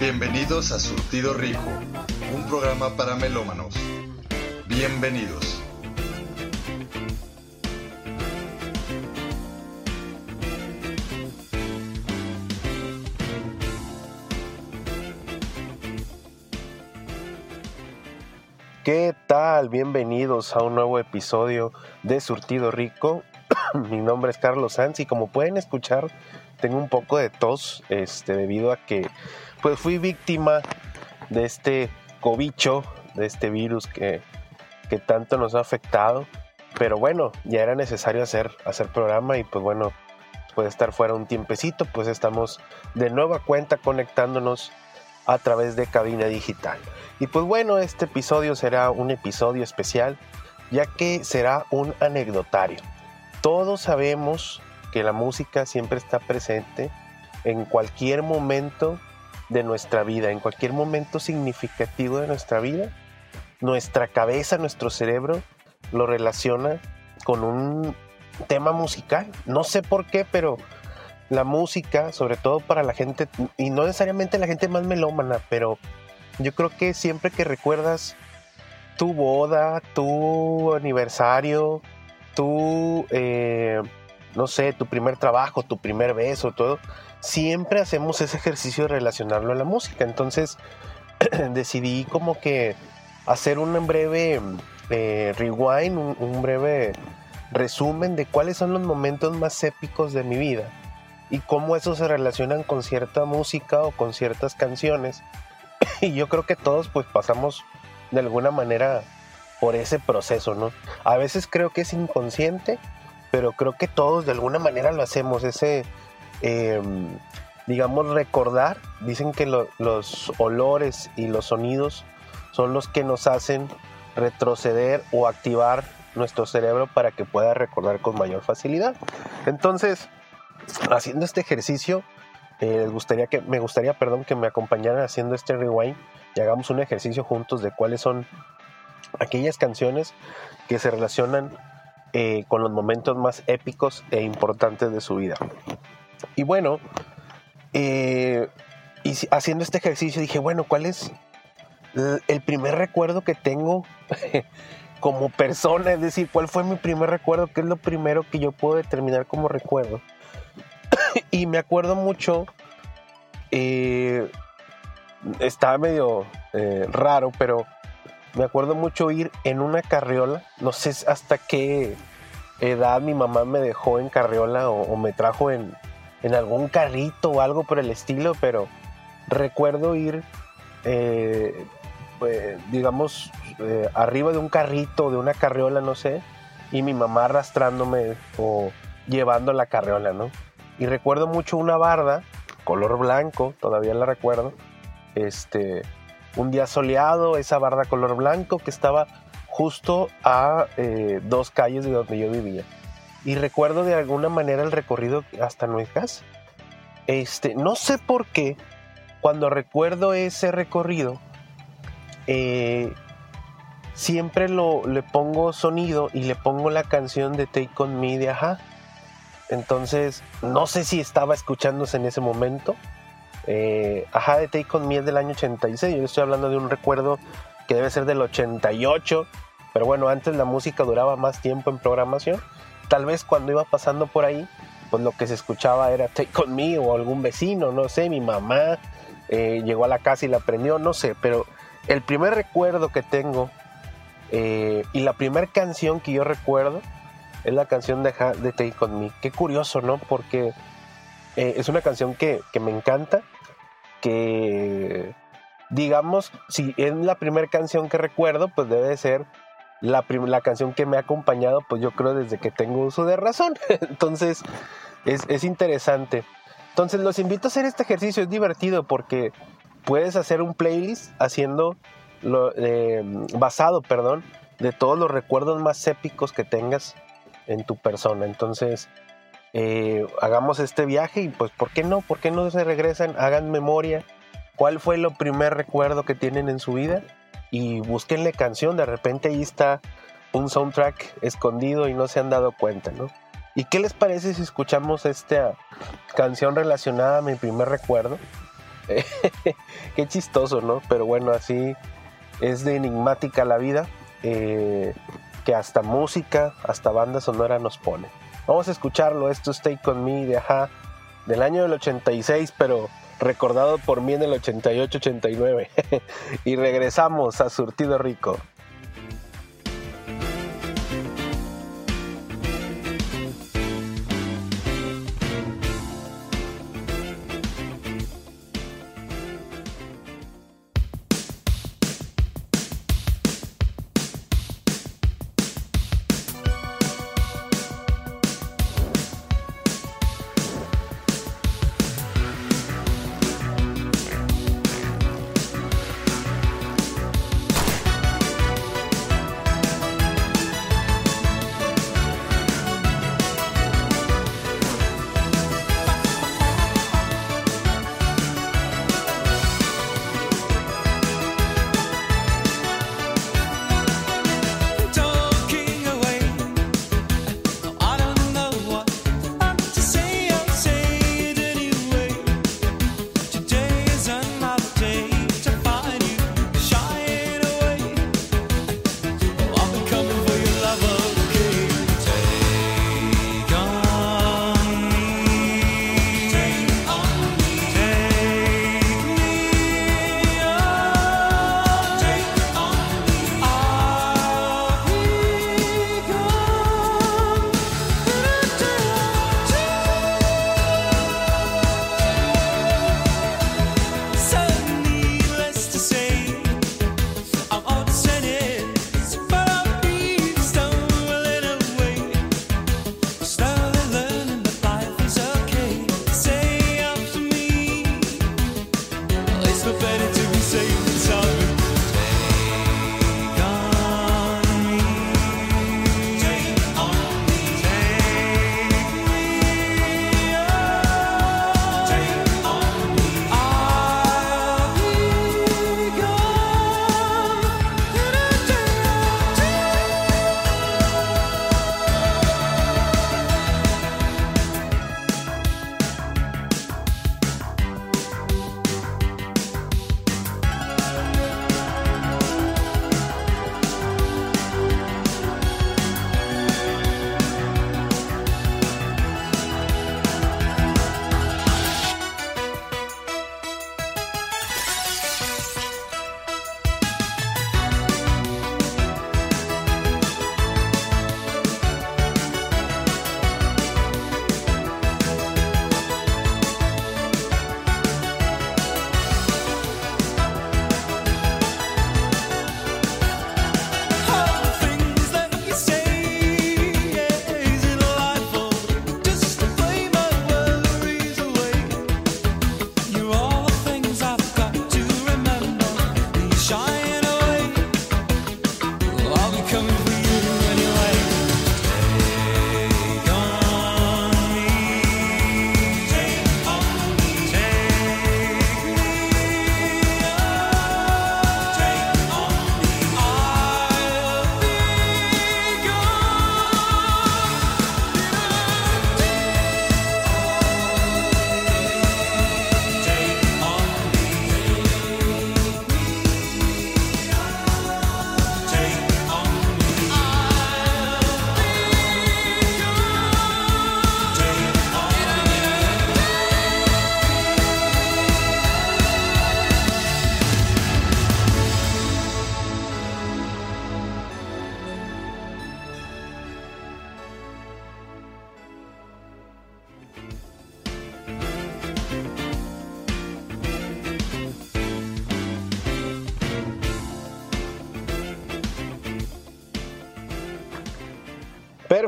Bienvenidos a Surtido Rico, un programa para melómanos. Bienvenidos. ¿Qué Bienvenidos a un nuevo episodio de Surtido Rico. Mi nombre es Carlos Sanz y como pueden escuchar, tengo un poco de tos este, debido a que pues fui víctima de este cobicho, de este virus que, que tanto nos ha afectado. Pero bueno, ya era necesario hacer, hacer programa y pues bueno, puede estar fuera un tiempecito, pues estamos de nueva cuenta conectándonos a través de cabina digital. Y pues bueno, este episodio será un episodio especial, ya que será un anecdotario. Todos sabemos que la música siempre está presente en cualquier momento de nuestra vida, en cualquier momento significativo de nuestra vida. Nuestra cabeza, nuestro cerebro lo relaciona con un tema musical. No sé por qué, pero la música, sobre todo para la gente, y no necesariamente la gente más melómana, pero yo creo que siempre que recuerdas tu boda, tu aniversario, tu, eh, no sé, tu primer trabajo, tu primer beso, todo, siempre hacemos ese ejercicio de relacionarlo a la música. Entonces decidí como que hacer un breve eh, rewind, un breve resumen de cuáles son los momentos más épicos de mi vida y cómo eso se relacionan con cierta música o con ciertas canciones. y yo creo que todos pues pasamos de alguna manera por ese proceso, ¿no? A veces creo que es inconsciente, pero creo que todos de alguna manera lo hacemos, ese, em, digamos, recordar. Dicen que los olores y los sonidos son los que nos hacen retroceder o activar nuestro cerebro para que pueda recordar con mayor facilidad. Entonces, haciendo este ejercicio, eh, gustaría que, me gustaría perdón, que me acompañaran haciendo este rewind y hagamos un ejercicio juntos de cuáles son aquellas canciones que se relacionan eh, con los momentos más épicos e importantes de su vida. Y bueno, eh, y haciendo este ejercicio dije, bueno, ¿cuál es el primer recuerdo que tengo como persona? Es decir, ¿cuál fue mi primer recuerdo? ¿Qué es lo primero que yo puedo determinar como recuerdo? y me acuerdo mucho, eh, estaba medio eh, raro, pero me acuerdo mucho ir en una carriola, no sé hasta qué edad mi mamá me dejó en carriola o, me trajo en, algún carrito o algo por el estilo, pero recuerdo ir, eh, pues, digamos, arriba de un carrito, de una carriola, no sé, y mi mamá arrastrándome o llevando la carriola, ¿no? Y recuerdo mucho una barda, color blanco, todavía la recuerdo. Este, un día soleado, esa barda color blanco que estaba justo a eh, dos calles de donde yo vivía. Y recuerdo de alguna manera el recorrido hasta nuestra casa. Este, no sé por qué, cuando recuerdo ese recorrido, eh, siempre lo, le pongo sonido y le pongo la canción de Take On Me de Aja entonces, no sé si estaba escuchándose en ese momento. Eh, Ajá de Take On Me es del año 86. Yo estoy hablando de un recuerdo que debe ser del 88. Pero bueno, antes la música duraba más tiempo en programación. Tal vez cuando iba pasando por ahí, pues lo que se escuchaba era Take On Me o algún vecino, no sé, mi mamá eh, llegó a la casa y la prendió, no sé. Pero el primer recuerdo que tengo eh, y la primera canción que yo recuerdo es la canción de, de Take On Me. Qué curioso, ¿no? Porque eh, es una canción que, me encanta, que digamos, si es la primera canción que recuerdo, pues debe ser la, la canción que me ha acompañado, pues yo creo desde que tengo uso de razón. Entonces, es, interesante. Entonces, los invito a hacer este ejercicio, es divertido porque puedes hacer un playlist haciendo eh, basado, perdón, de todos los recuerdos más épicos que tengas en tu persona. Entonces, eh, hagamos este viaje y pues, ¿por qué no? ¿Por qué no se regresan? Hagan memoria. ¿Cuál fue lo primer recuerdo que tienen en su vida? Y búsquenle canción. De repente ahí está un soundtrack escondido y no se han dado cuenta, ¿no? ¿Y qué les parece si escuchamos esta canción relacionada a mi primer recuerdo? qué chistoso, ¿no? Pero bueno, así es de enigmática la vida, eh, que hasta música, hasta banda sonora nos pone. Vamos a escucharlo, esto es Take On Me de Aja, del año del 86, pero recordado por mí en el 88-89. y regresamos a Surtido Rico.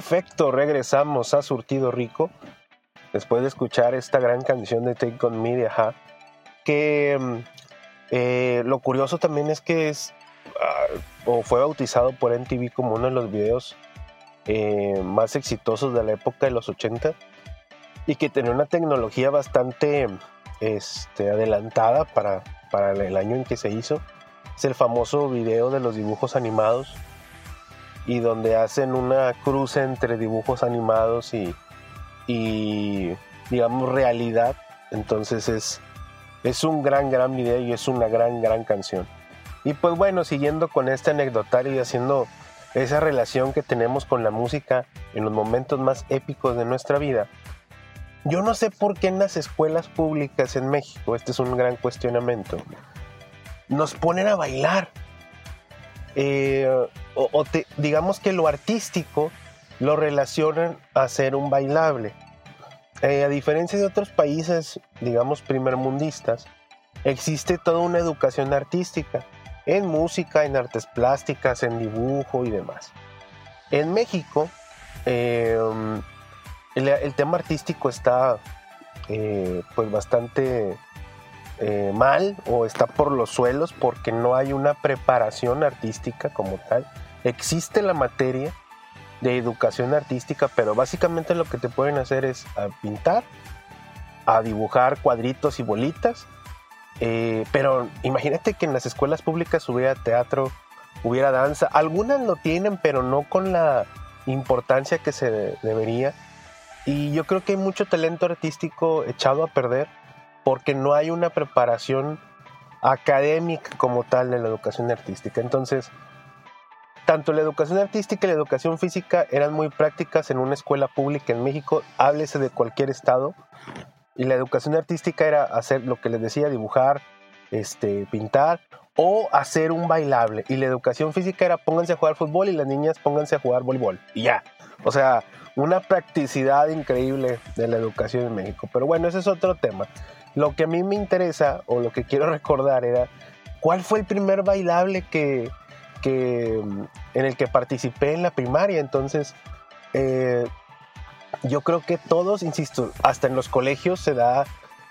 Perfecto, regresamos a Surtido Rico después de escuchar esta gran canción de Take On Me de que mm, eh, lo curioso también es que es ah, o fue bautizado por MTV como uno de los videos eh, más exitosos de la época de los 80 y que tenía una tecnología bastante este, adelantada para, para el año en que se hizo. Es el famoso video de los dibujos animados y donde hacen una cruz entre dibujos animados y, y digamos realidad. Entonces es, es un gran, gran video y es una gran, gran canción. Y pues bueno, siguiendo con este anecdotario y haciendo esa relación que tenemos con la música en los momentos más épicos de nuestra vida, yo no sé por qué en las escuelas públicas en México, este es un gran cuestionamiento, nos ponen a bailar. Eh, o, digamos que lo artístico lo relacionan a ser un bailable. Eh, a diferencia de otros países, digamos, primermundistas, existe toda una educación artística en música, en artes plásticas, en dibujo y demás. En México, eh, el, tema artístico está eh, pues bastante eh, mal o está por los suelos porque no hay una preparación artística como tal. Existe la materia de educación artística, pero básicamente lo que te pueden hacer es pintar, a dibujar cuadritos y bolitas. Eh, pero imagínate que en las escuelas públicas hubiera teatro, hubiera danza. Algunas lo tienen, pero no con la importancia que se debería. Y yo creo que hay mucho talento artístico echado a perder porque no hay una preparación académica como tal en la educación artística. Entonces, tanto la educación artística y la educación física eran muy prácticas en una escuela pública en México, háblese de cualquier estado, y la educación artística era hacer lo que les decía, dibujar, este, pintar o hacer un bailable. Y la educación física era pónganse a jugar fútbol y las niñas pónganse a jugar voleibol. Y ya. O sea, una practicidad increíble de la educación en México. Pero bueno, ese es otro tema. Lo que a mí me interesa o lo que quiero recordar era cuál fue el primer bailable que, en el que participé en la primaria. Entonces, eh, yo creo que todos, insisto, hasta en los colegios se da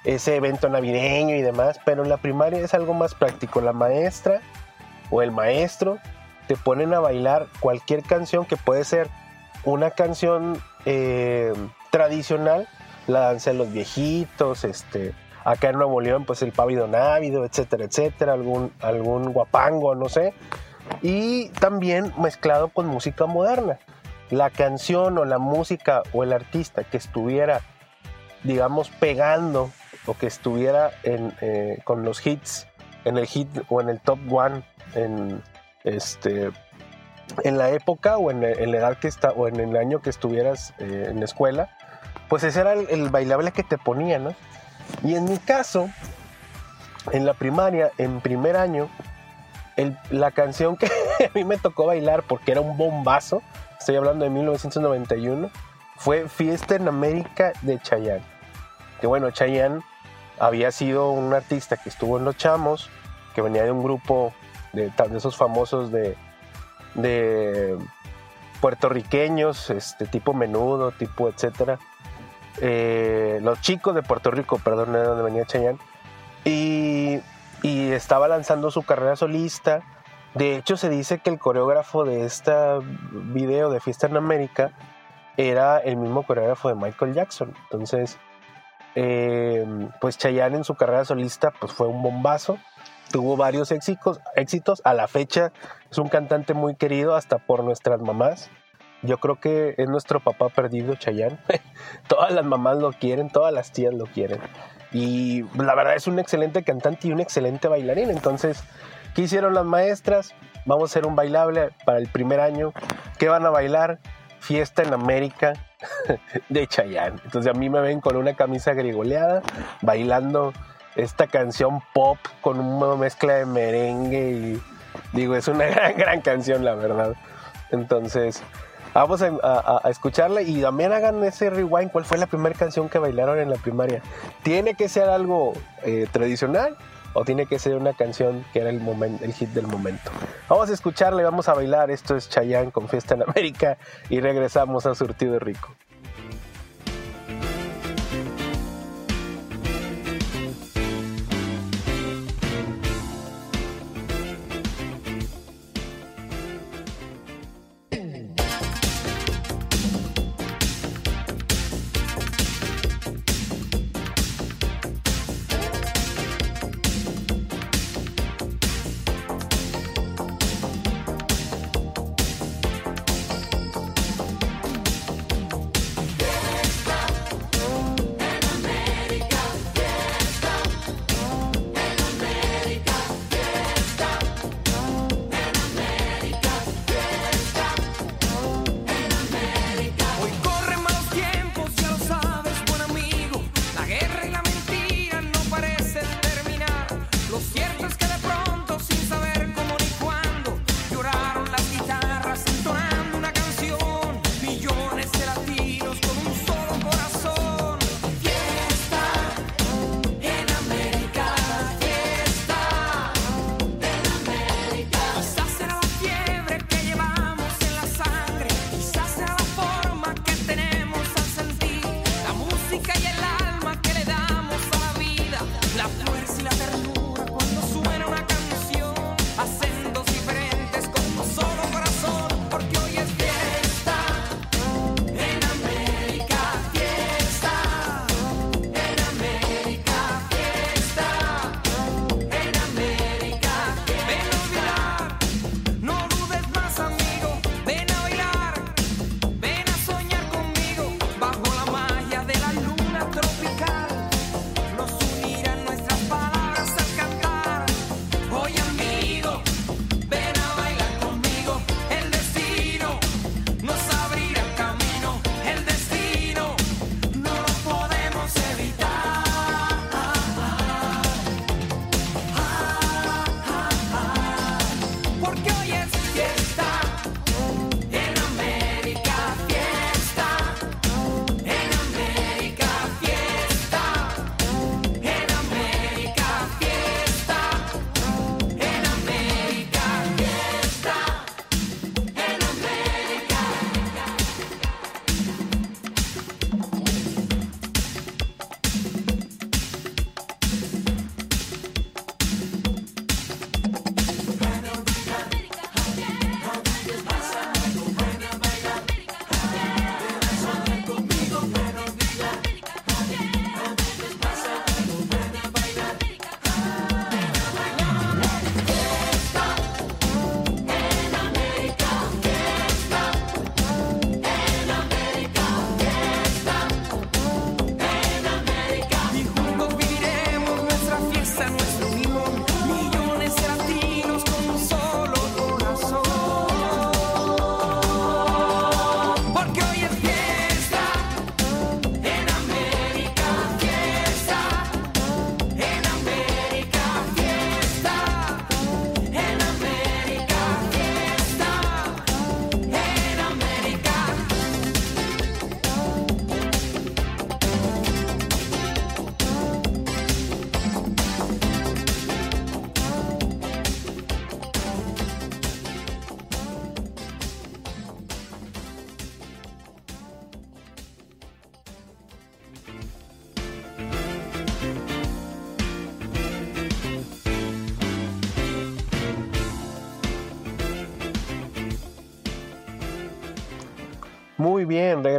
ese evento navideño y demás, pero en la primaria es algo más práctico. La maestra o el maestro te ponen a bailar cualquier canción que puede ser una canción eh, tradicional, la danza de los viejitos, este, acá en Nuevo León, pues el pavido návido, etcétera, etcétera, algún, algún guapango, no sé, y también mezclado con música moderna. La canción o la música o el artista que estuviera, digamos, pegando o que estuviera en, eh, con los hits, en el hit o en el top one, en este en la época o en, la edad que está o en el año que estuvieras eh, en la escuela, pues ese era el, bailable que te ponía, ¿no? Y en mi caso, en la primaria, en primer año, la canción que a mí me tocó bailar porque era un bombazo, estoy hablando de 1991, fue Fiesta en América de Chayanne. Que bueno, Chayanne había sido un artista que estuvo en Los Chamos, que venía de un grupo de, de esos famosos de, de puertorriqueños, este tipo menudo, tipo etcétera. Eh, los chicos de Puerto Rico, perdón, de donde venía Chayanne. Y, y estaba lanzando su carrera solista. De hecho, se dice que el coreógrafo de este video de Fiesta en América era el mismo coreógrafo de Michael Jackson. Entonces, eh, pues Chayanne en su carrera solista pues fue un bombazo tuvo varios éxitos. A la fecha es un cantante muy querido hasta por nuestras mamás. Yo creo que es nuestro papá perdido, Chayanne. todas las mamás lo quieren, todas las tías lo quieren. Y la verdad es un excelente cantante y un excelente bailarín. Entonces, ¿qué hicieron las maestras? Vamos a hacer un bailable para el primer año. ¿Qué van a bailar? Fiesta en América de Chayanne. Entonces a mí me ven con una camisa grigoleada, bailando esta canción pop con una mezcla de merengue y digo, es una gran, gran canción, la verdad. Entonces, vamos a, escucharla y también hagan ese rewind. ¿Cuál fue la primera canción que bailaron en la primaria? ¿Tiene que ser algo eh, tradicional o tiene que ser una canción que era el, el hit del momento? Vamos a escucharla y vamos a bailar. Esto es Chayanne con Fiesta en América y regresamos a Surtido Rico.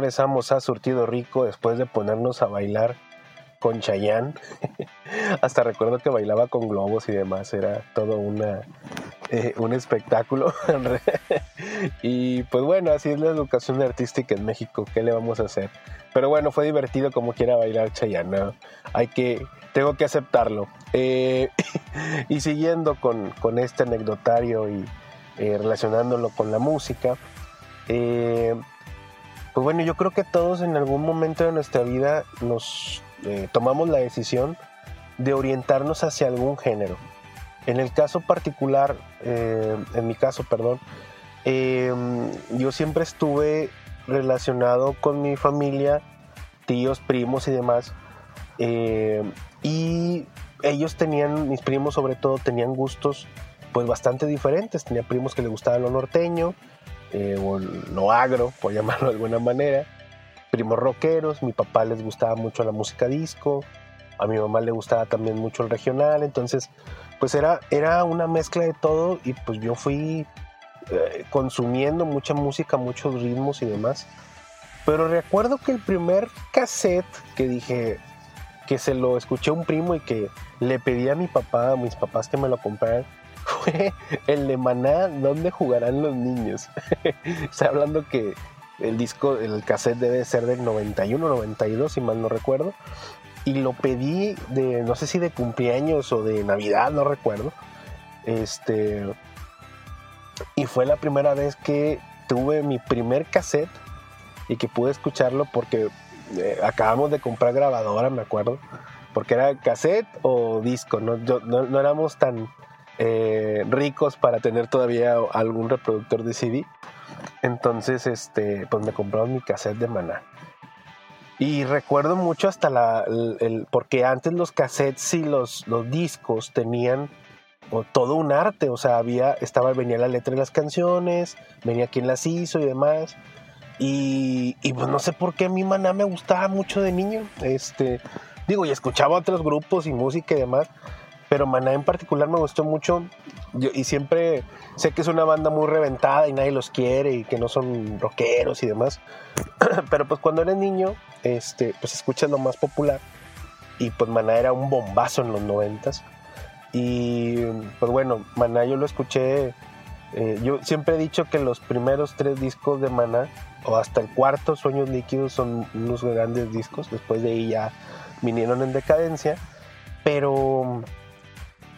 Regresamos a Surtido Rico después de ponernos a bailar con Chayanne. Hasta recuerdo que bailaba con globos y demás, era todo una, eh, un espectáculo. y pues bueno, así es la educación artística en México, ¿qué le vamos a hacer? Pero bueno, fue divertido como quiera bailar Chayanne, hay que, tengo que aceptarlo. Eh, y siguiendo con, con, este anecdotario y eh, relacionándolo con la música, pues bueno, yo creo que todos en algún momento de nuestra vida nos eh, tomamos la decisión de orientarnos hacia algún género. En el caso particular, eh, en mi caso, perdón, em, yo siempre estuve relacionado con mi familia, tíos, primos y demás. Eh, y ellos tenían, mis primos sobre todo, tenían gustos pues bastante diferentes. Tenía primos que les gustaba lo norteño, o lo agro, por llamarlo de alguna manera primos rockeros, mi papá les gustaba mucho la música disco, a mi mamá le gustaba también mucho el regional, entonces pues era, era una mezcla de todo y pues yo fui eh, consumiendo mucha música, muchos ritmos y demás. Pero recuerdo que el primer cassette que dije que se lo escuché a un primo y que le pedí a mi papá, a mis papás que me lo compraran, fue el de Maná, ¿dónde jugarán los niños? Está hablando que el disco, el cassette debe ser del 91, 92, si mal no recuerdo. Y lo pedí de, no sé si de cumpleaños o de Navidad, no recuerdo. Este. Y fue la primera vez que tuve mi primer cassette y que pude escucharlo porque eh, acabamos de comprar grabadora, me acuerdo. Porque era cassette o disco, no, no, éramos tan eh, ricos para tener todavía algún reproductor de CD. Entonces, este, pues me compraron mi cassette de Maná. Y recuerdo mucho hasta la, el, porque antes los cassettes y los, los discos tenían todo un arte, o sea, había, estaba, venía la letra de las canciones, venía quien las hizo y demás. Y, y pues no sé por qué a mí Maná me gustaba mucho de niño. Este, digo, y escuchaba otros grupos y música y demás, pero Maná en particular me gustó mucho y siempre sé que es una banda muy reventada y nadie los quiere y que no son rockeros y demás. Pero pues cuando eres niño, este, pues escuchas lo más popular. Y pues Maná era un bombazo en los noventas. Y pues bueno, Maná yo lo escuché. Eh, yo siempre he dicho que los primeros tres discos de Maná, o hasta el cuarto, Sueños Líquidos, son unos grandes discos. Después de ahí ya vinieron en decadencia. Pero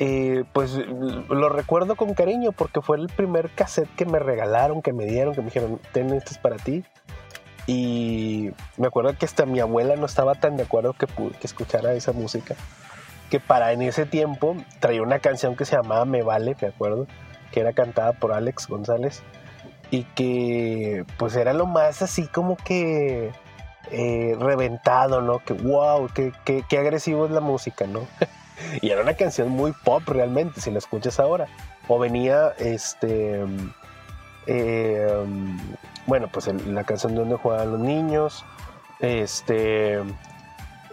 eh, pues lo recuerdo con cariño porque fue el primer cassette que me regalaron, que me dieron, que me dijeron, ten, este es para ti. Y me acuerdo que hasta mi abuela no estaba tan de acuerdo que, que escuchara esa música. Que para en ese tiempo traía una canción que se llamaba Me Vale, me acuerdo, que era cantada por Alex González. Y que pues era lo más así como que eh, reventado, ¿no? Que wow, qué, qué, qué agresivo es la música, ¿no? y era una canción muy pop realmente, si la escuchas ahora. O venía, este, eh, bueno, pues la canción donde juegan los niños, este,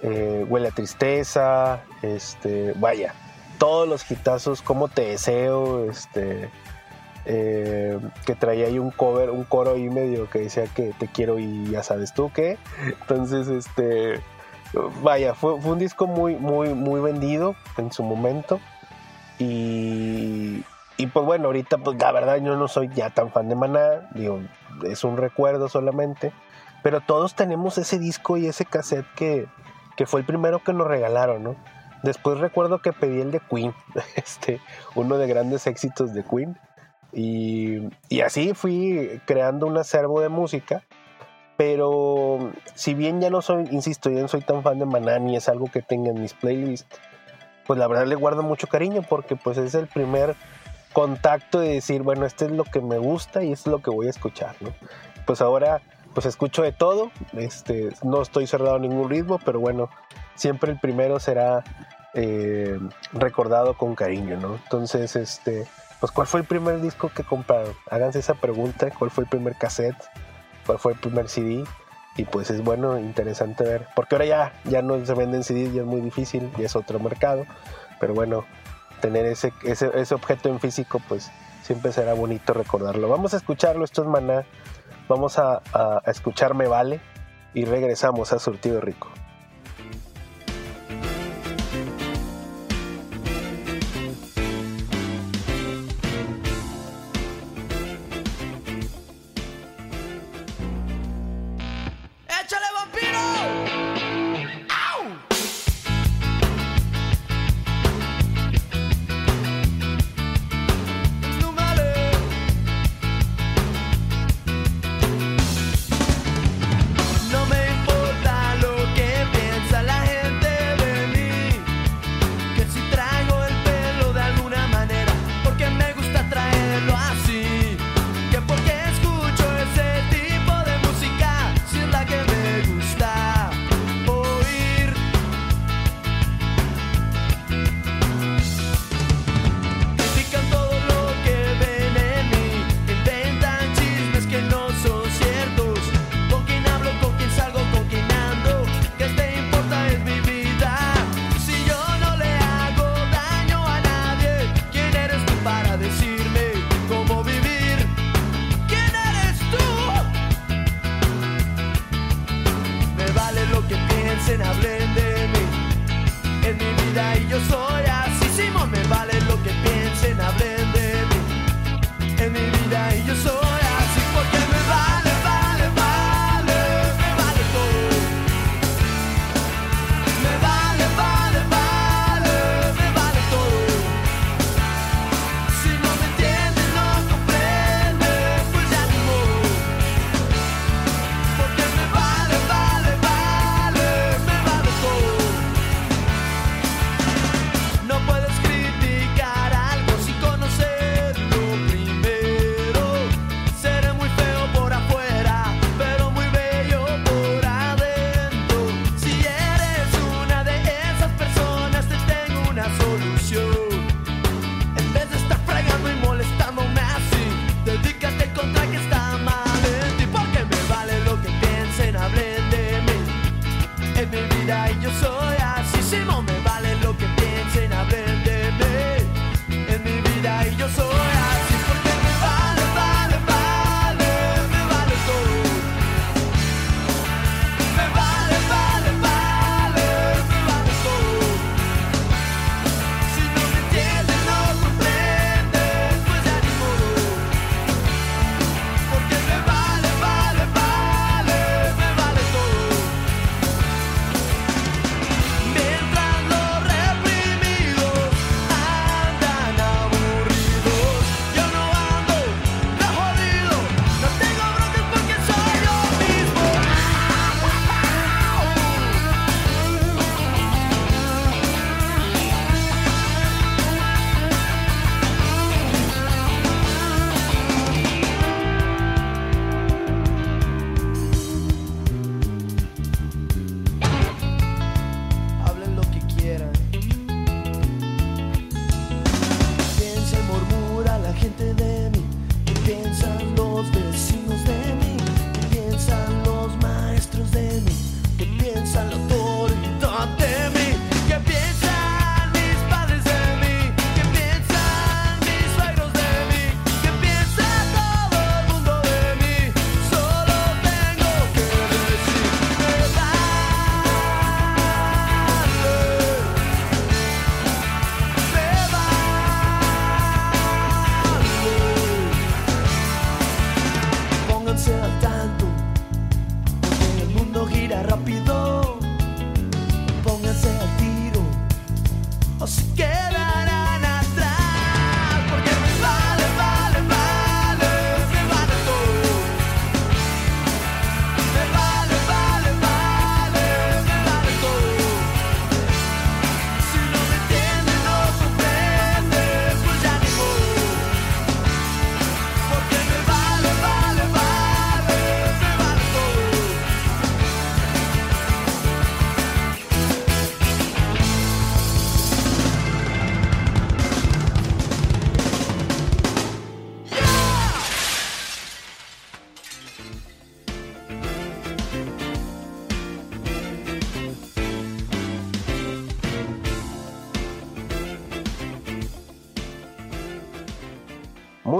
eh, Huele a Tristeza, este, vaya, todos los hitazos, Como te deseo, este, eh, que traía ahí un cover, un coro ahí medio que decía que te quiero y ya sabes tú qué. Entonces, este, vaya, fue, un disco muy, muy, muy vendido en su momento. Y, y pues bueno, ahorita pues la verdad yo no soy ya tan fan de Maná, es un recuerdo solamente. Pero todos tenemos ese disco y ese cassette que, que fue el primero que nos regalaron, ¿no? Después recuerdo que pedí el de Queen, este, uno de grandes éxitos de Queen. Y, y así fui creando un acervo de música pero si bien ya no soy, insisto, ya no soy tan fan de Maná ni es algo que tenga en mis playlists, pues la verdad le guardo mucho cariño porque pues es el primer contacto de decir, bueno, este es lo que me gusta y esto es lo que voy a escuchar, ¿no? Pues ahora pues escucho de todo, este, no estoy cerrado a ningún ritmo, pero bueno, siempre el primero será eh, recordado con cariño, ¿no? Entonces, este, pues ¿cuál fue el primer disco que compraron? Háganse esa pregunta, ¿cuál fue el primer cassette? Cuál fue el primer CD y pues es bueno, interesante ver, porque ahora ya, ya no se venden CDs, ya es muy difícil, ya es otro mercado, pero bueno, tener ese, ese, objeto en físico pues siempre será bonito recordarlo. Vamos a escucharlo, esto es Maná Vamos a, a escuchar Me Vale y regresamos a Surtido Rico.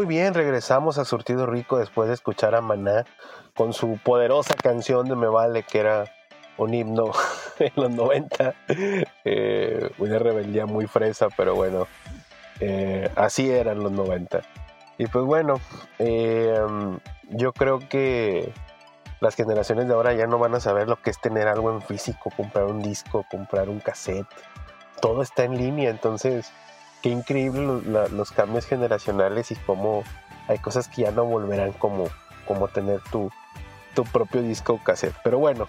Bien, regresamos a Surtido Rico después de escuchar a Maná con su poderosa canción de Me Vale, que era un himno en los 90, eh, una rebeldía muy fresa, pero bueno, eh, así eran los 90. Y pues bueno, eh, yo creo que las generaciones de ahora ya no van a saber lo que es tener algo en físico, comprar un disco, comprar un cassette. Todo está en línea, entonces qué increíble los, cambios generacionales y cómo hay cosas que ya no volverán como, como tener tu, tu propio disco cassette. Pero bueno,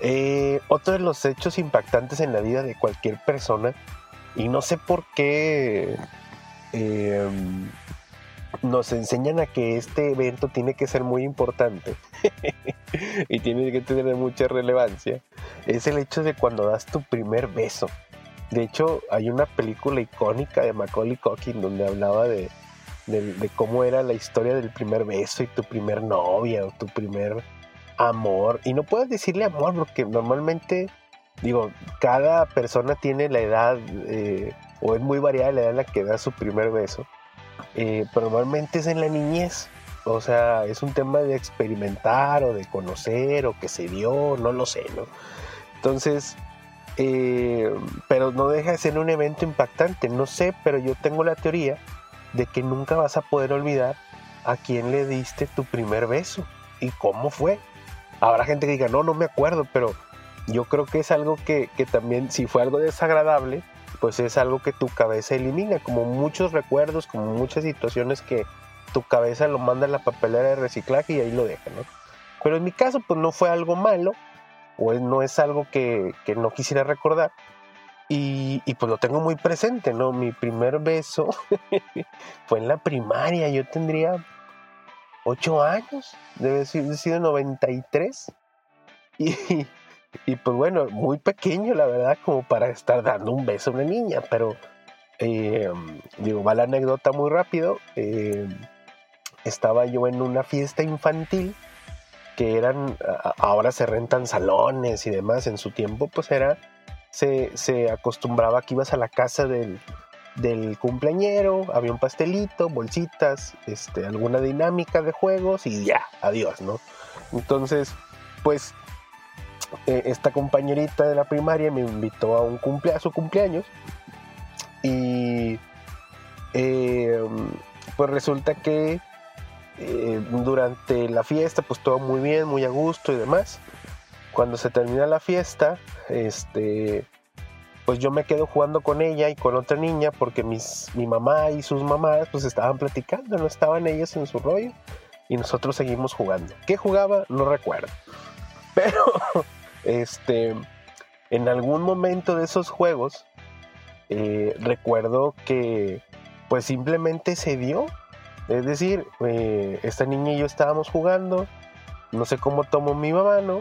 eh, otro de los hechos impactantes en la vida de cualquier persona, y no sé por qué eh, nos enseñan a que este evento tiene que ser muy importante y tiene que tener mucha relevancia, es el hecho de cuando das tu primer beso. De hecho, hay una película icónica de Macaulay Culkin donde hablaba de, de, cómo era la historia del primer beso y tu primer novia o tu primer amor. Y no puedes decirle amor porque normalmente, digo, cada persona tiene la edad eh, o es muy variada la edad en la que da su primer beso. Eh, pero normalmente es en la niñez. O sea, es un tema de experimentar o de conocer o que se dio, no lo sé, ¿no? Entonces, eh, pero no deja de ser un evento impactante. No sé, pero yo tengo la teoría de que nunca vas a poder olvidar a quién le diste tu primer beso y cómo fue. Habrá gente que diga, no, no me acuerdo, pero yo creo que es algo que, que también, si fue algo desagradable, pues es algo que tu cabeza elimina, como muchos recuerdos, como muchas situaciones que tu cabeza lo manda a la papelera de reciclaje y ahí lo deja, ¿no? Pero en mi caso, pues no fue algo malo, o no es algo que, no quisiera recordar, y, pues lo tengo muy presente, ¿no? Mi primer beso fue en la primaria, yo tendría ocho años, debe haber sido 93, y, y pues bueno, muy pequeño, la verdad, como para estar dando un beso a una niña, pero eh, digo, va la anécdota muy rápido. Eh, estaba yo en una fiesta infantil que eran, ahora se rentan salones y demás, en su tiempo pues era, se, se acostumbraba que ibas a la casa del, del cumpleañero, había un pastelito, bolsitas, este, alguna dinámica de juegos y ya, adiós, ¿no? Entonces, pues eh, esta compañerita de la primaria me invitó a, un cumple su cumpleaños y eh, pues resulta que eh, durante la fiesta pues todo muy bien, muy a gusto y demás. Cuando se termina la fiesta, este, pues yo me quedo jugando con ella y con otra niña porque mis, mi mamá y sus mamás pues estaban platicando, no estaban ellas en su rollo y nosotros seguimos jugando. ¿Qué jugaba? No recuerdo. Pero este, en algún momento de esos juegos, eh, recuerdo que pues simplemente se dio. Es decir, eh, esta niña y yo estábamos jugando, no sé cómo tomó mi mamá, ¿no?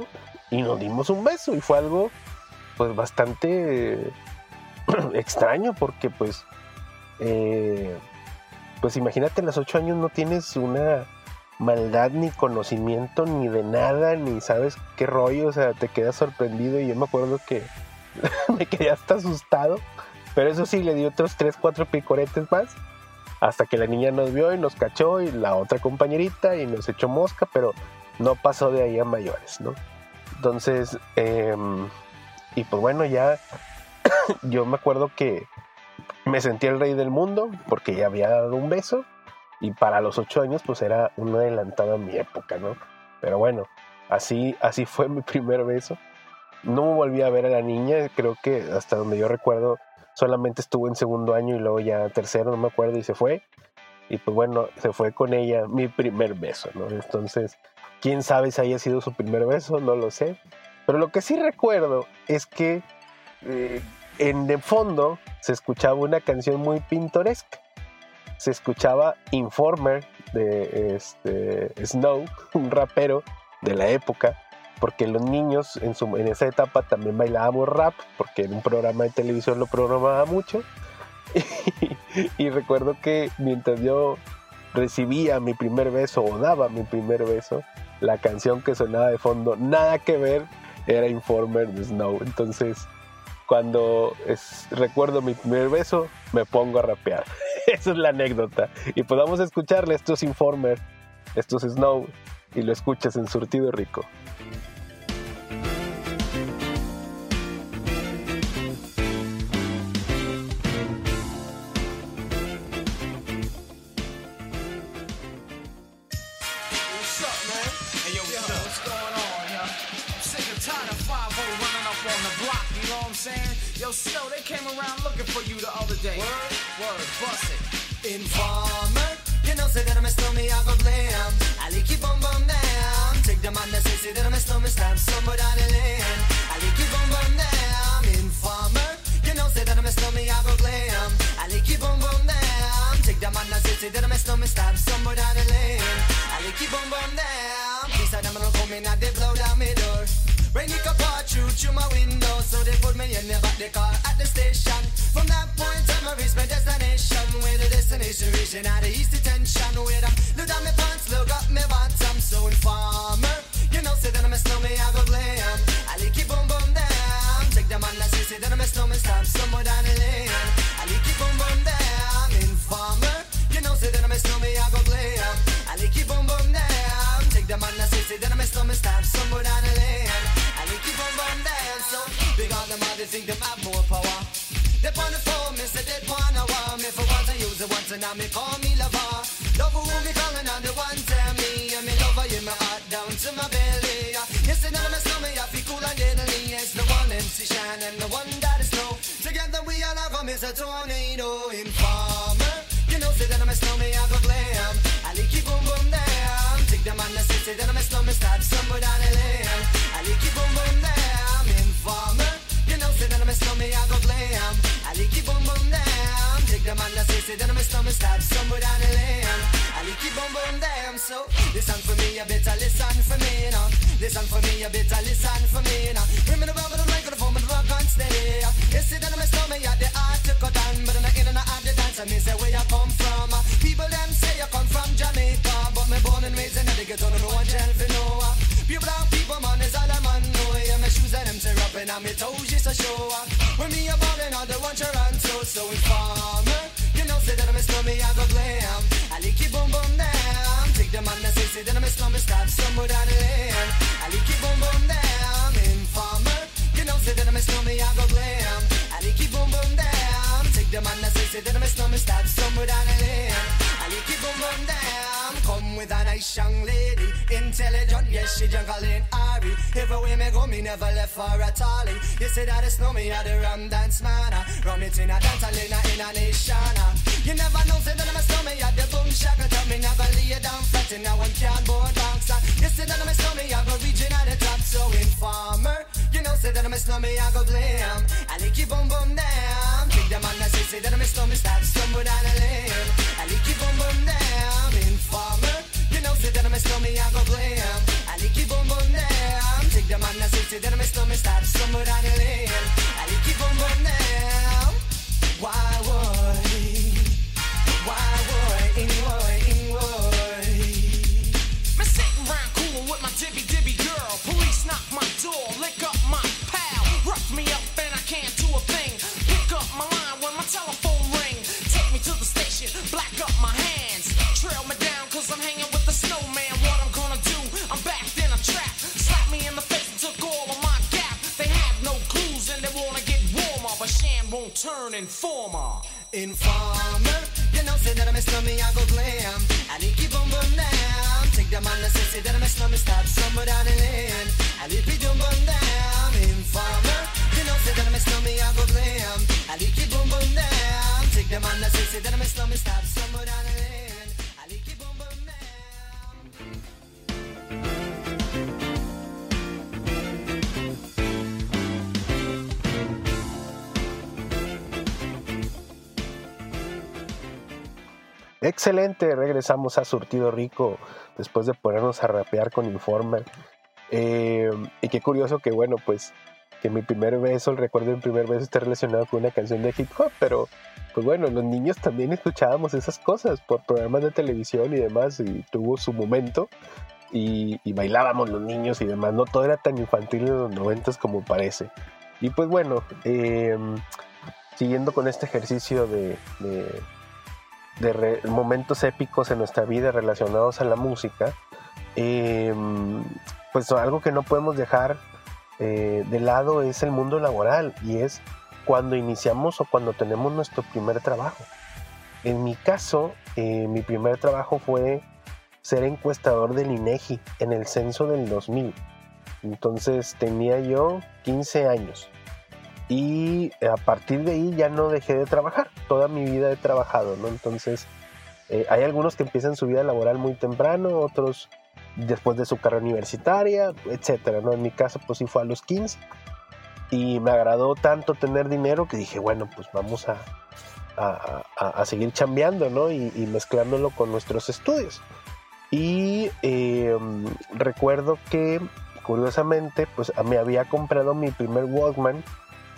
Y nos dimos un beso y fue algo pues bastante extraño porque pues eh, pues imagínate, en los ocho años no tienes una maldad ni conocimiento ni de nada, ni sabes qué rollo, o sea, te quedas sorprendido y yo me acuerdo que me quedé hasta asustado, pero eso sí, le di otros 3, 4 picoretes más, hasta que la niña nos vio y nos cachó y la otra compañerita y nos echó mosca, pero no pasó de ahí a mayores, ¿no? Entonces, em, y pues bueno, ya yo me acuerdo que me sentí el rey del mundo porque ya había dado un beso y para los ocho años pues era un adelantado a mi época, ¿no? Pero bueno, así, así fue mi primer beso. No volví a ver a la niña, creo que hasta donde yo recuerdo solamente estuvo en segundo año y luego ya tercero, no me acuerdo, y se fue. Y pues bueno, se fue con ella mi primer beso, ¿no? Entonces, quién sabe si haya sido su primer beso, no lo sé. Pero lo que sí recuerdo es que eh, en de fondo se escuchaba una canción muy pintoresca se escuchaba Informer de este, Snow, un rapero de la época, porque los niños en, su, en esa etapa también bailábamos rap, porque en un programa de televisión lo programaba mucho. Y, recuerdo que mientras yo recibía mi primer beso o daba mi primer beso, la canción que sonaba de fondo, nada que ver, era Informer de Snow. Entonces, cuando recuerdo mi primer beso, me pongo a rapear. Esa es la anécdota. Y podamos escucharle estos Informer, estos Snow, y lo escuchas en Surtido Rico. Stamp somewhere down the lane. I like you bum bum down. Informer, you know, say that I'm a snowman, I go glam. I like you bum bum down. Take the man that say, say that I'm a down the lane. I like you bum bum down. Please, I don't come in, I they blow down my door. Rain it can pour through through my window, so they put me in the back the car at the station. From that point on, I reached my destination. Where the destination reaching out the east detention. Where I look down my pants, look up my bottom. So informer, the man that say, say that I'm a snowman, stop somewhere down the lane. I like it boom boom down. Informer, you know, say that I'm a snowman, I go glam. I like it boom boom down. I'm a. I. So big on them, they think them have more power. They on the phone, me say they want me for once I use it once and now me call me have a tornado informer. You know, say that I'm a snowman, I go glam. I like it boom boom down. Take the man that say, that I'm a snowman, start somewhere down the lane. I like it boom boom down. Informer. You know, say that I'm a snowman, I go glam. I like it boom boom down. Take the man that say, say that I'm a snowman, start somewhere down the lane. I like down. So listen for me, you better listen for me now. Listen for me, you better listen for me now. Bring me the rubber, the microphone, but the rock on steady. You see that I'm a snowman, yeah, the art to cut down, but I'm not in and out the dance. I mean, say where you come from. People them say you come from Jamaica, but me born and raised in the ghetto, no one tell for no. Pure brown people, man, is all I'm on. No, yeah, my shoes and them tear up and my toes just a show. When me a ballin', all the one Toronto, so. You a snowman, I go glam. I like it boom boom down. Take the man that say, say that I'm a stop somewhere down the lane. I like it boom boom down. Informer. You know, say that I'm a snowman, I go glam. I like it boom boom down. Take the man that say, say that I'm a stop somewhere down the lane. I like it boom boom down. Come with a nice young lady, intelligent, yes, she jungle in Ari. Everywhere me go, me never left for a tally. You say that it's no me, I the rum dance man. Ah. Rum it in a dance, I in a, nation. Ah. You never know, say that I'm a snowman, I the boom shaka. Tell me never lay it down in a one cardboard box. Ah. You say that I'm a snowman, I go reaching at the top, so informer. You know, say that I'm a snowman, I go glam. I like it boom boom down. Take the man that say, say that I'm a snowman, start somewhere down the lane. I like it boom boom down. Informer. You know, say that I'm a snowman, I go glam. I like it boom boom down. Take the man that say, say that I'm a snowman, start somewhere down the lane. I like it boom boom down. Why would? Informer. Informer, you know, say that I'm a snowman, I go glam. Excelente, regresamos a Surtido Rico después de ponernos a rapear con Informer. Eh, y qué curioso que, bueno, pues que mi primer beso, el recuerdo de mi primer beso esté relacionado con una canción de hip hop, pero pues bueno, los niños también escuchábamos esas cosas por programas de televisión y demás, y tuvo su momento, y, bailábamos los niños y demás, no todo era tan infantil en los noventas como parece. Y pues bueno, eh, siguiendo con este ejercicio de, de momentos épicos en nuestra vida relacionados a la música, em, pues algo que no podemos dejar eh, de lado es el mundo laboral y es cuando iniciamos o cuando tenemos nuestro primer trabajo. En mi caso, eh, mi primer trabajo fue ser encuestador del INEGI en el censo del 2000. Entonces tenía yo 15 años. Y a partir de ahí ya no dejé de trabajar. Toda mi vida he trabajado, ¿no? Entonces eh, hay algunos que empiezan su vida laboral muy temprano, otros después de su carrera universitaria, etcétera, ¿no? En mi caso, pues sí fue a los 15. Y me agradó tanto tener dinero que dije, bueno, pues vamos a, a, seguir chambeando, ¿no? Y, y, mezclándolo con nuestros estudios. Y em, recuerdo que, curiosamente, pues me había comprado mi primer Walkman.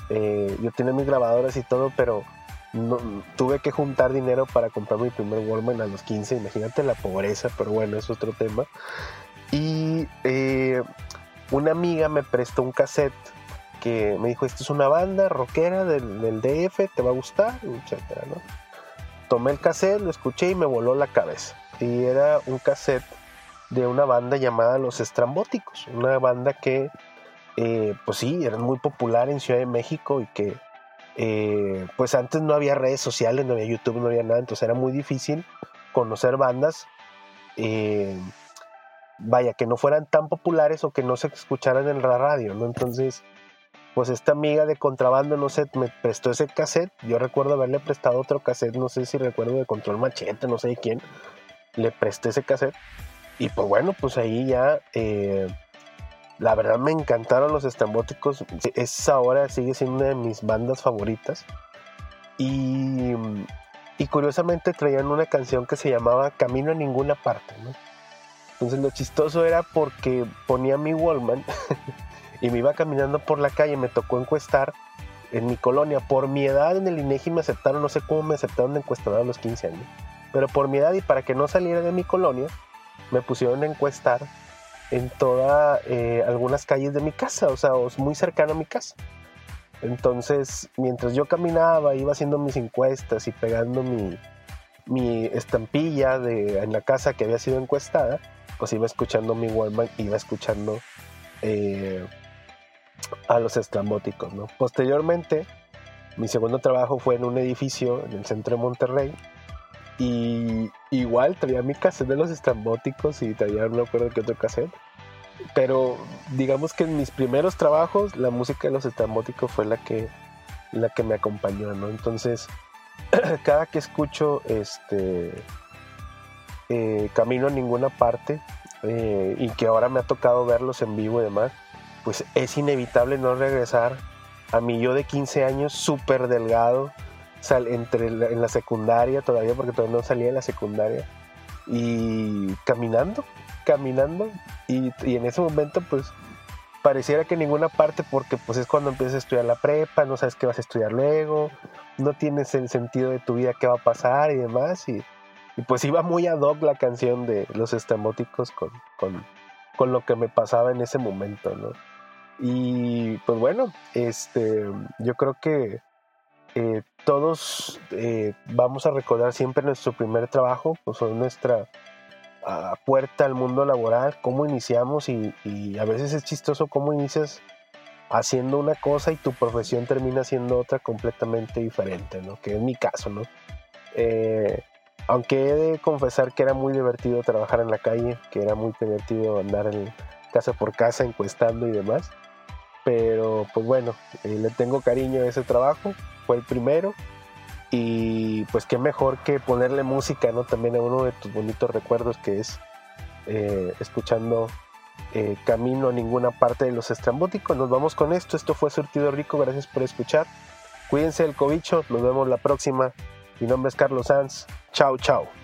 Eh, yo tenía mis grabadoras y todo, pero tuve que juntar dinero para comprar mi primer Walkman a los 15. Imagínate la pobreza, pero bueno, es otro tema. Y eh, una amiga me prestó un cassette que me dijo, esta es una banda rockera del, DF, te va a gustar, etcétera. Tomé el cassette, lo escuché y me voló la cabeza y era un cassette de una banda llamada Los Estrambóticos, una banda que, eh, pues sí, era muy popular en Ciudad de México y que, eh, pues antes no había redes sociales, no había YouTube, no había nada, entonces era muy difícil conocer bandas, eh, vaya, que no fueran tan populares o que no se escucharan en la radio, ¿no? Entonces, pues esta amiga de contrabando, no sé, me prestó ese cassette, yo recuerdo haberle prestado otro cassette, no sé si recuerdo de Control Machete, no sé de quién, le presté ese cassette. Y pues bueno, pues ahí ya, eh, la verdad me encantaron los estambóticos. Es ahora, sigue siendo una de mis bandas favoritas. Y, curiosamente traían una canción que se llamaba Camino a ninguna parte, Entonces lo chistoso era porque ponía mi Wallman y me iba caminando por la calle, me tocó encuestar en mi colonia. Por mi edad en el INEGI me aceptaron, no sé cómo me aceptaron de encuestador a los 15 años. Pero por mi edad y para que no saliera de mi colonia, me pusieron a encuestar en todas eh, algunas calles de mi casa, o sea, muy cercano a mi casa. Entonces, mientras yo caminaba, iba haciendo mis encuestas y pegando mi, mi estampilla de, en la casa que había sido encuestada, pues iba escuchando mi Walmart, iba escuchando eh, a los estrambóticos. ¿no? Posteriormente, mi segundo trabajo fue en un edificio en el centro de Monterrey, y igual traía mi cassette de los estrambóticos y traía no recuerdo qué otro cassette. Pero digamos que en mis primeros trabajos la música de los estrambóticos fue la que, la que me acompañó, ¿no? Entonces, cada que escucho este eh, Camino a ninguna parte eh, y que ahora me ha tocado verlos en vivo y demás, pues es inevitable no regresar a mi yo de 15 años súper delgado, sal, entre en la secundaria todavía, porque todavía no salía en la secundaria, y caminando, caminando, y, en ese momento pues pareciera que ninguna parte, porque pues es cuando empiezas a estudiar la prepa, no sabes qué vas a estudiar luego, no tienes el sentido de tu vida, qué va a pasar y demás, y, pues iba muy ad hoc la canción de los estramóticos con, con, con lo que me pasaba en ese momento, ¿no? Y pues bueno, este, yo creo que eh, todos eh, vamos a recordar siempre nuestro primer trabajo, pues nuestra ah, puerta al mundo laboral, cómo iniciamos y, a veces es chistoso cómo inicias haciendo una cosa y tu profesión termina siendo otra completamente diferente, ¿no? Que es mi caso, ¿no? Eh, aunque he de confesar que era muy divertido trabajar en la calle, que era muy divertido andar en casa por casa encuestando y demás, pero pues bueno, le tengo cariño a ese trabajo fue el primero. Y pues qué mejor que ponerle música, ¿no? También a uno de tus bonitos recuerdos que es eh, escuchando eh, Camino a ninguna parte de los estrambóticos. Nos vamos con esto. Esto fue Surtido Rico. Gracias por escuchar. Cuídense del cobicho. Nos vemos la próxima. Mi nombre es Carlos Sanz. Chao, chao.